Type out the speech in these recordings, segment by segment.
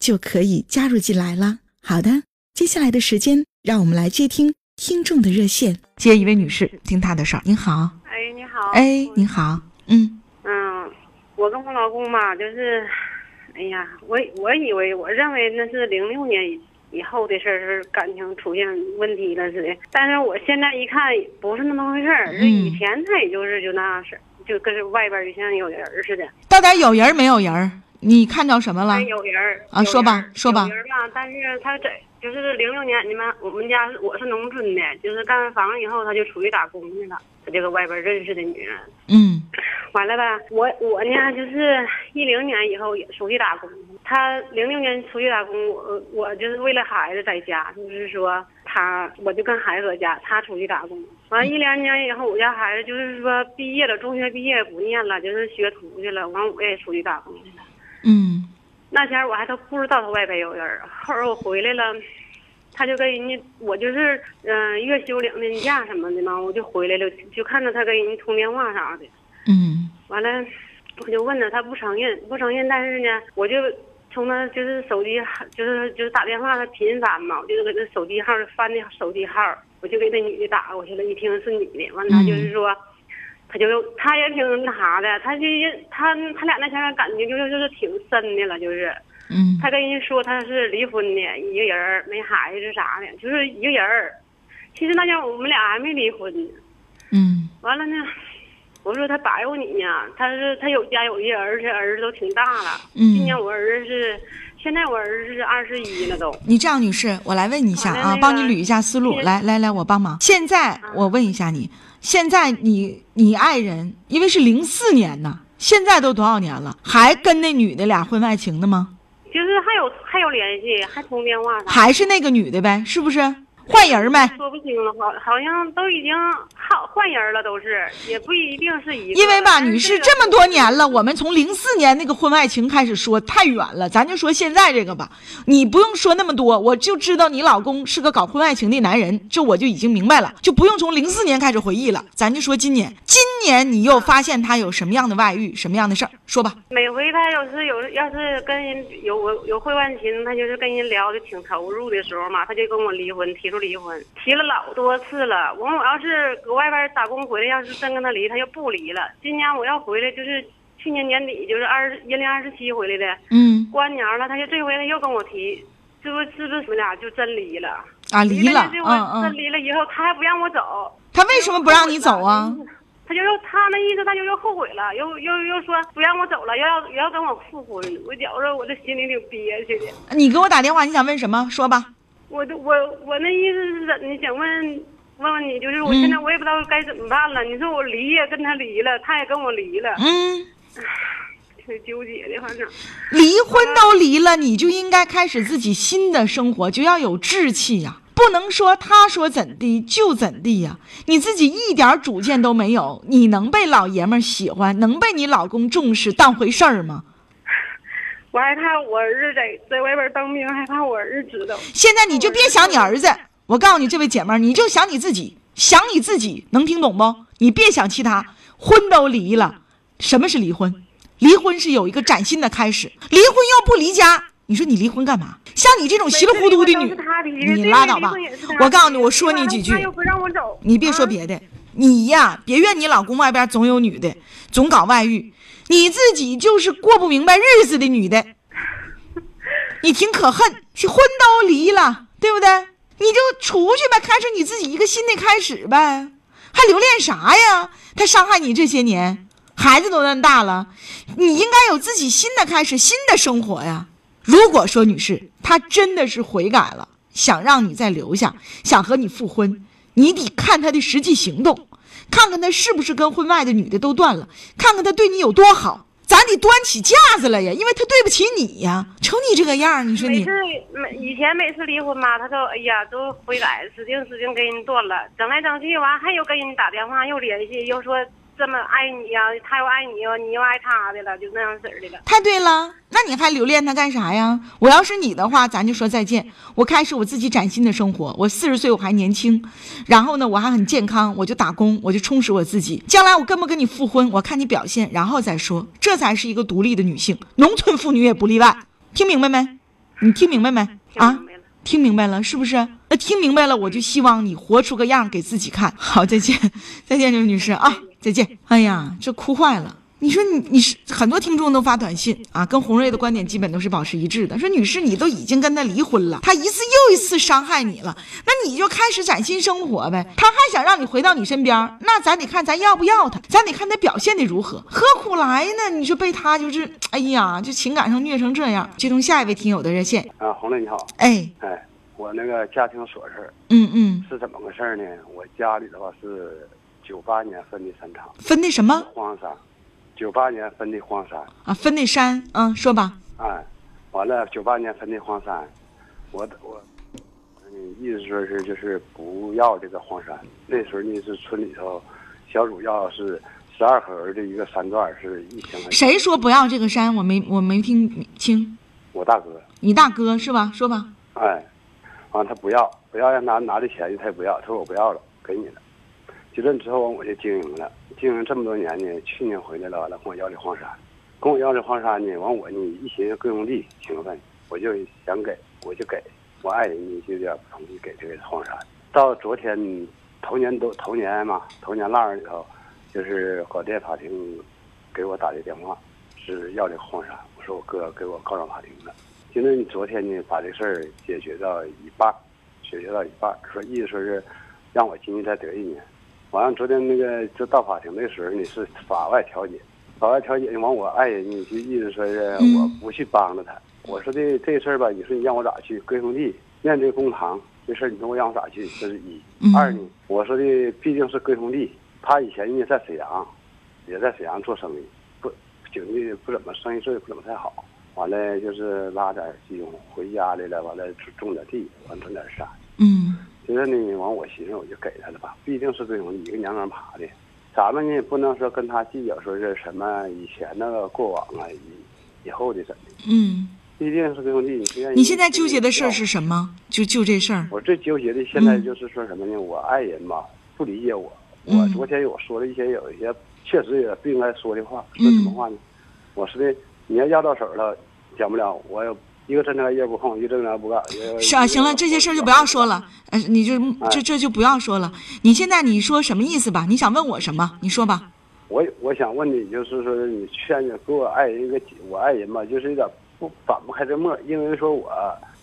就可以加入进来了。好的，接下来的时间，让我们来接听听众的热线。接一位女士，听她的事儿。您好，哎，你好，哎，您好，嗯嗯，我跟我老公吧，就是，哎呀，我我以为，我认为那是零六年以。以后的事儿是感情出现问题了似的，但是我现在一看不是那么回事儿，是以前他也就是就那样式，就跟着外边就像有人似的。到底有人没有人？你看着什么了？有人啊，说吧，说吧。有人吧，但是他在就是零六年，你们我们家我是农村的，就是干完房以后他就出去打工去了，他就搁外边认识的女人。嗯。完了吧，我我呢就是一零年以后也出去打工。他零六年出去打工，我我就是为了孩子在家，就是说他我就跟孩子搁家，他出去打工。完一两年以后，我家孩子就是说毕业了，中学毕业不念了，就是学徒去了。完我也出去打工去了。嗯，那天我还都不知道他外边有人，后儿我回来了，他就跟人家我就是嗯月休两天假什么的嘛，我就回来了，就看到他跟人家通电话啥的。嗯，完了，我就问他，他不承认，不承认。但是呢，我就从他就是手机，就是就是打电话，他频繁嘛，我就搁那手机号翻那手机号，我就给那女的打过去了。一听是女的，完了他就是说，他就他也挺那啥的，他就他他俩那前感情就是就是挺深的了，就是。嗯。他跟人说他是离婚的，一个人没孩子啥的，就是一个人其实那天我们俩还没离婚呢。嗯。完了呢。我说他白活你呢，他是他有家有业，而且儿子都挺大了。嗯，今年我儿子是，现在我儿子是二十一了都。你这样，女士，我来问你一下啊，帮你捋一下思路。来来来，我帮忙。现在我问一下你，现在你你爱人，因为是零四年呢，现在都多少年了，还跟那女的俩婚外情的吗？就是还有还有联系，还通电话啥？还是那个女的呗，是不是？换人没？说不清了，好，好像都已经好换人了，都是，也不一定是一个。因为吧，女士，这么多年了，我们从零四年那个婚外情开始说，太远了，咱就说现在这个吧。你不用说那么多，我就知道你老公是个搞婚外情的男人，这我就已经明白了，就不用从零四年开始回忆了。咱就说今年，今年你又发现他有什么样的外遇，什么样的事儿，说吧。每回他要是有，要是跟人有有婚外情，他就是跟人聊的挺投入的时候嘛，他就跟我离婚，提出。离婚提了老多次了，我我要是搁外边打工回来，要是真跟他离，他就不离了。今年我要回来，就是去年年底，就是二阴历二十七回来的，嗯，过完年了，他就这回他又跟我提，这不是是不是我们俩就真离了？啊，离了，嗯嗯，真离了以后，他还不让我走，他为什么不让你走啊？他就又他那意思，他就又后悔了，又又又说不让我走了，又要又要跟我复婚，我觉着我这心里挺憋屈的。你给我打电话，你想问什么？说吧。我都我我那意思是怎的？想问问问你，就是我现在我也不知道该怎么办了。你说我离也跟他离了，他也跟我离了，嗯，挺纠结的，反正。离婚都离了，你就应该开始自己新的生活，就要有志气呀，不能说他说怎地就怎地呀。你自己一点主见都没有，你能被老爷们喜欢，能被你老公重视当回事儿吗？我还怕我儿子在在外边当兵，还怕我儿子知道。现在你就别想你儿子，我告诉你，这位姐妹儿，你就想你自己，想你自己，能听懂不？你别想其他，婚都离了，什么是离婚？离婚是有一个崭新的开始。离婚又不离家，你说你离婚干嘛？像你这种稀里糊涂的女，你拉倒吧。我告诉你，我说你几句，你别说别的，你呀，别怨你老公外边总有女的，总搞外遇。你自己就是过不明白日子的女的，你挺可恨，婚都离了，对不对？你就出去呗，开始你自己一个新的开始呗，还留恋啥呀？他伤害你这些年，孩子都那么大了，你应该有自己新的开始，新的生活呀。如果说女士她真的是悔改了，想让你再留下，想和你复婚，你得看她的实际行动，看看他是不是跟婚外的女的都断了，看看他对你有多好。咱得端起架子来呀，因为他对不起你呀。瞅你这个样你说你每次每以前每次离婚吧，他都哎呀都悔改，使劲使劲跟人断了，整来整去完还有跟人打电话又联系，又说这么爱你呀，他又爱你哟，你又爱他的了，就那样式儿的了。太对了，那你还留恋他干啥呀？我要是你的话，咱就说再见。我开始我自己崭新的生活。我四十岁我还年轻，然后呢我还很健康，我就打工，我就充实我自己。将来我跟不跟你复婚，我看你表现，然后再说。这才是一个独立的女性，农村妇女也不例外。听明白没？你听明白没？啊？听明白了是不是？那听明白了，我就希望你活出个样给自己看。好，再见，再见，刘女士啊，再见。哎呀，这哭坏了。你说你你是很多听众都发短信啊，跟红瑞的观点基本都是保持一致的。说女士，你都已经跟他离婚了，他一次又一次伤害你了，那你就开始崭新生活呗。他还想让你回到你身边，那咱得看咱要不要他，咱得看他表现的如何，何苦来呢？你说被他就是，哎呀，就情感上虐成这样。接通下一位听友的热线啊，红瑞你好，哎哎，我那个家庭琐事嗯嗯，是怎么个事呢？我家里的话是九八年分的山场，分的什么？荒山。九八年分的荒山啊，分的山，嗯，说吧。哎，完了，九八年分的荒山，我我，嗯，意思说是就是不要这个荒山。那时候呢是村里头，小主要是十二口人的一个山段是一千块钱。谁说不要这个山？我没我没听清。我大哥。你大哥是吧？说吧。哎，完他不要，不要让拿拿这钱他也不要，他说我不要了，给你了。结论之后我就经营了。经营这么多年呢，去年回来了，完了跟我要这荒山，跟我要这荒山呢，完我呢一寻思各用地情分，我就想给，我就给我爱人呢就有点不同意给这个荒山。到昨天头年都头年嘛，头年腊月里头，就是广电法庭给我打的电话，是要这荒山。我说我哥给我告上法庭了。现在你昨天呢把这事儿解决到一半，解决到一半，说意思说是让我进去再得一年。完了，昨天那个就到法庭的时候呢，是法外调解，法外调解完我爱人呢就意思说是我不去帮着他。我说的这事儿吧，你说你让我咋去？归兄弟面对公堂这事儿，你说我让我咋去？这是一。二呢，我说的毕竟是归兄弟，他以前呢在沈阳，也在沈阳做生意，不经济不怎么，生意做的不怎么太好。完了就是拉点金回家来了，完了种点地，完种点山。嗯。现在呢，完我寻思我就给他了吧，毕竟是这种一个娘们爬的，咱们呢也不能说跟他计较说是什么以前那个过往啊，以以后的怎的。嗯，毕竟是这种地，你现在你现在纠结的事儿是什么？就就这事儿。我最纠结的现在就是说什么呢？我爱人吧不理解我，我昨天我说了一些有一些确实也不应该说的话，说什么话呢？我说的你要压到手了，讲不了，我也。一个正常业不空，一个正常不干。是啊，行了，这些事儿就不要说了。呃，你就这这就不要说了。你现在你说什么意思吧？你想问我什么？你说吧。我我想问你，就是说你劝你给我爱人一个，我爱人吧，就是有点不反不开这沫，因为说我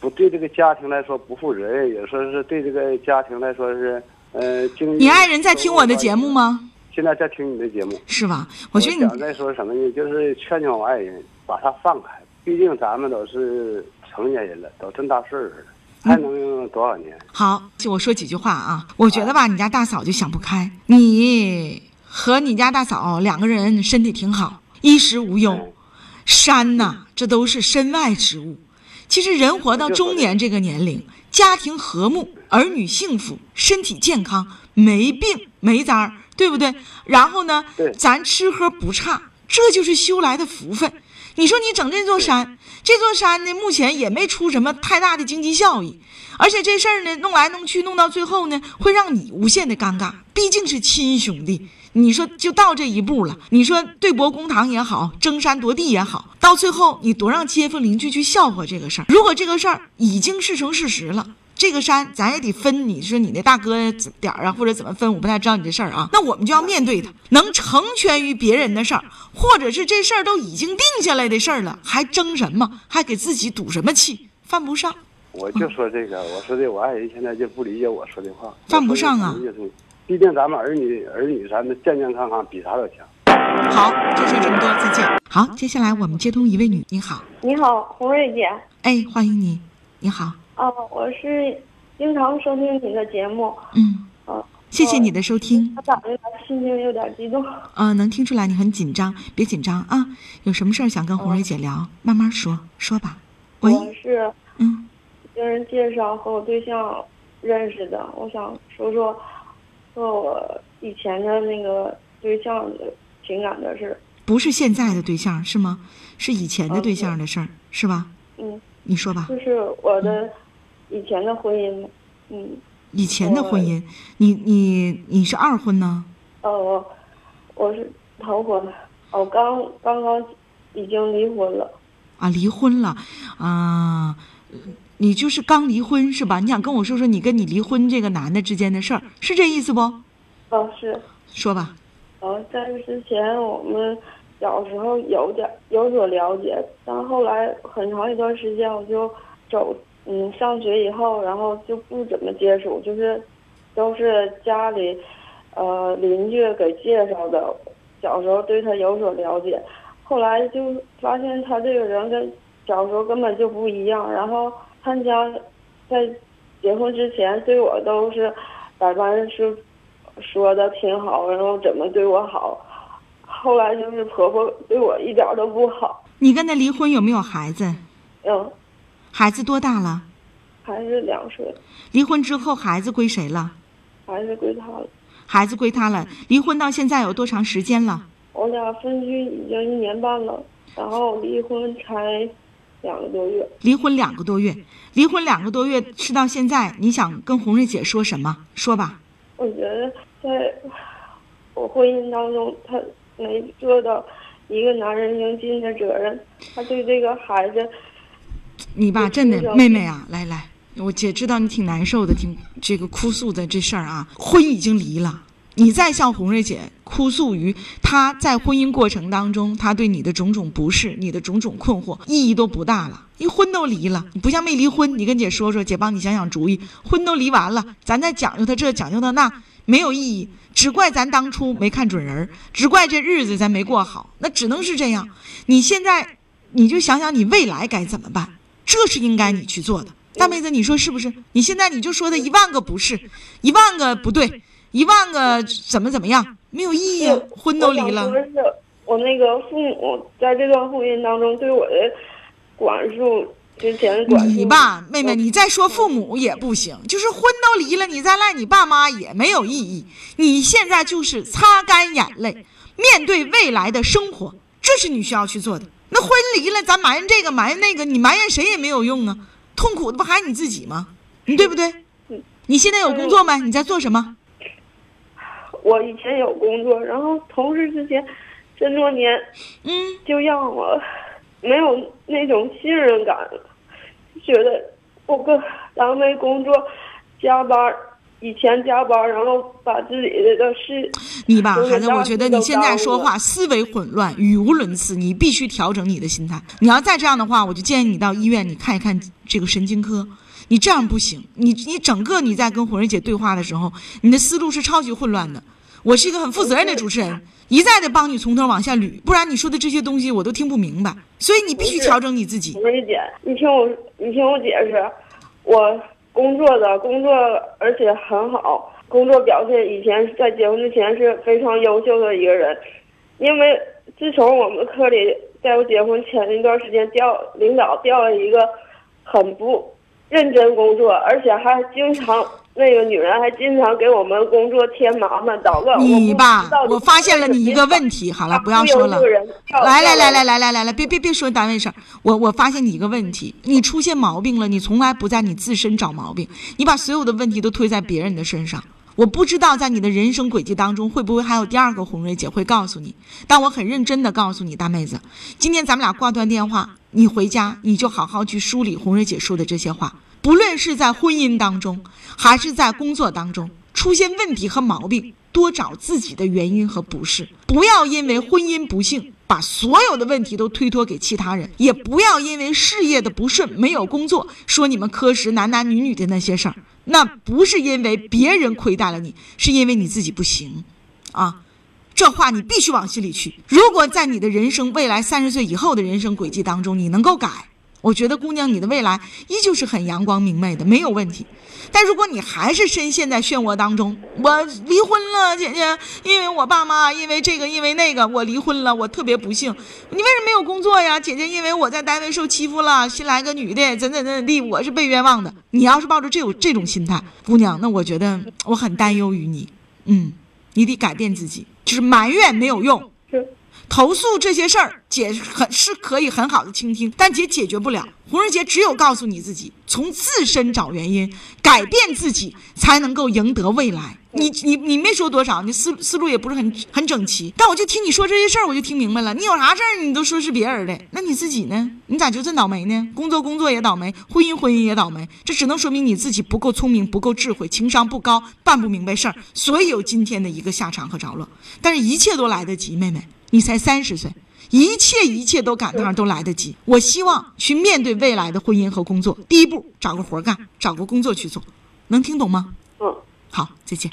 不对这个家庭来说不负责任，也说是对这个家庭来说是呃经。你爱人在听我的节目吗？现在在听你的节目。是吧？我觉得你想再说什么呢？就是劝劝我爱人，把他放开。毕竟咱们都是成年人了，都这么大岁数了，还能用多少年？好，就我说几句话啊。我觉得吧，你家大嫂就想不开。你和你家大嫂两个人身体挺好，衣食无忧。山呐，这都是身外之物。其实人活到中年这个年龄，家庭和睦，儿女幸福，身体健康，没病没灾儿，对不对？然后呢，咱吃喝不差，这就是修来的福分。你说你整这座山，这座山呢，目前也没出什么太大的经济效益，而且这事儿呢，弄来弄去，弄到最后呢，会让你无限的尴尬。毕竟是亲兄弟，你说就到这一步了，你说对簿公堂也好，争山夺地也好，到最后你多让街坊邻居去笑话这个事儿。如果这个事儿已经事成事实了。这个山咱也得分，你说你那大哥点儿啊，或者怎么分，我不太知道你这事儿啊。那我们就要面对他，能成全于别人的事儿，或者是这事儿都已经定下来的事儿了，还争什么？还给自己赌什么气？犯不上。我就说这个，我说的我爱人现在就不理解我说的话，犯不上啊毕竟咱们儿女儿女咱们健健康康比啥都强。好，就说这么多，再见。好，接下来我们接通一位女，你好，你好，红瑞姐。哎，欢迎你，你好，哦，我是经常收听你的节目。嗯，哦，谢谢你的收听心情有点激动。呃，能听出来你很紧张，别紧张啊。有什么事儿想跟红蕊姐聊，慢慢说，说吧。喂，我是嗯，别人介绍和我对象认识的，我想说说和我以前的那个对象的情感的事。不是现在的对象是吗？是以前的对象的事儿是吧？嗯，你说吧。就是我的以前的婚姻。嗯，以前的婚姻，你你你是二婚呢？哦，我我是头婚，我刚刚刚已经离婚了。啊，离婚了，啊，你就是刚离婚是吧？你想跟我说说你跟你离婚这个男的之间的事儿，是这意思不？哦，是。说吧。呃，在这之前我们小时候有点有所了解，但后来很长一段时间我就走，嗯，上学以后，然后就不怎么接触，就是都是家里，呃，邻居给介绍的。小时候对他有所了解，后来就发现他这个人跟小时候根本就不一样。然后他家在结婚之前对我都是百般是说的挺好，然后怎么对我好。后来就是婆婆对我一点都不好。你跟他离婚有没有孩子？嗯，孩子多大了？孩子两岁，离婚之后孩子归谁了？孩子归他了。孩子归他了。离婚到现在有多长时间了？我俩分居已经一年半了，然后离婚才两个多月。离婚两个多月，离婚两个多月是到现在，你想跟红瑞姐说什么？说吧。我觉得在我婚姻当中，他没做到一个男人应尽的责任。他对这个孩子，你吧，真的妹妹啊，来来，我姐知道你挺难受的，挺这个哭诉的这事儿啊，婚已经离了，你再向红瑞姐哭诉于她在婚姻过程当中，她对你的种种不适，你的种种困惑，意义都不大了。你婚都离了，你不像没离婚，你跟姐说说，姐帮你想想主意。婚都离完了，咱再讲究他这讲究他那，没有意义。只怪咱当初没看准人儿，只怪这日子咱没过好，那只能是这样。你现在你就想想你未来该怎么办，这是应该你去做的。大妹子，你说是不是？你现在你就说的一万个不是，一万个不对，一万个怎么怎么样，没有意义啊！婚都离了我想说，是，我那个父母在这段婚姻当中对我的管束，之前管束。你吧，妹妹，你再说父母也不行，就是婚都离了，你再赖你爸妈也没有意义。你现在就是擦干眼泪，面对未来的生活，这是你需要去做的。那婚离了，咱埋怨这个埋怨那个，你埋怨谁也没有用啊，痛苦的不还是你自己吗？你对不对？你现在有工作没？你在做什么？我以前有工作，然后同事之间这么多年嗯，就让我没有那种信任感了，觉得我跟单位工作加班儿，以前加班，然后把自己的事你吧，孩子，我觉得你现在说话思维混乱，语无伦次，你必须调整你的心态。你要再这样的话，我就建议你到医院你看一看这个神经科。你这样不行，你你整个你在跟红瑞姐对话的时候，你的思路是超级混乱的。我是一个很负责任的主持人，一再的帮你从头往下捋，不然你说的这些东西我都听不明白。所以你必须调整你自己。红瑞姐，你听我，你听我解释，我工作的工作而且很好，工作表现以前在结婚之前是非常优秀的一个人，因为自从我们科里在我结婚前一段时间调领导调了一个很不认真工作，而且还经常那个女人还经常给我们工作添麻烦捣乱。你吧我发现了你一个问题。好了，不要说了。来来来来来来来来，别别别说单位事儿，我我发现你一个问题，你出现毛病了，你从来不在你自身找毛病，你把所有的问题都推在别人的身上。我不知道在你的人生轨迹当中会不会还有第二个红瑞姐会告诉你，但我很认真的告诉你，大妹子，今天咱们俩挂断电话，你回家你就好好去梳理红瑞姐说的这些话，不论是在婚姻当中，还是在工作当中出现问题和毛病，多找自己的原因和不适，不要因为婚姻不幸把所有的问题都推脱给其他人，也不要因为事业的不顺、没有工作，说你们科室男男女女的那些事儿。那不是因为别人亏待了你，是因为你自己不行，啊，这话你必须往心里去。如果在你的人生未来三十岁以后的人生轨迹当中，你能够改。我觉得姑娘，你的未来依旧是很阳光明媚的，没有问题。但如果你还是深陷在漩涡当中，我离婚了，姐姐，因为我爸妈因为这个因为那个我离婚了，我特别不幸。你为什么没有工作呀，姐姐？因为我在单位受欺负了，新来个女的，怎怎怎怎地，我是被冤枉的。你要是抱着这种这种心态，姑娘，那我觉得我很担忧于你。嗯，你得改变自己，就是埋怨没有用。投诉这些事儿，姐很是可以很好的倾听，但姐解决不了。红人姐只有告诉你自己，从自身找原因，改变自己，才能够赢得未来。你你你没说多少，你思思路也不是很很整齐，但我就听你说这些事儿，我就听明白了。你有啥事儿，你都说是别人的，那你自己呢？你咋就这倒霉呢？工作工作也倒霉，婚姻婚姻也倒霉，这只能说明你自己不够聪明，不够智慧，情商不高，办不明白事儿，所以有今天的一个下场和着落。但是一切都来得及，妹妹。你才三十岁，一切一切都赶得上，都来得及。我希望去面对未来的婚姻和工作。第一步，找个活干，找个工作去做，能听懂吗？嗯，好，再见。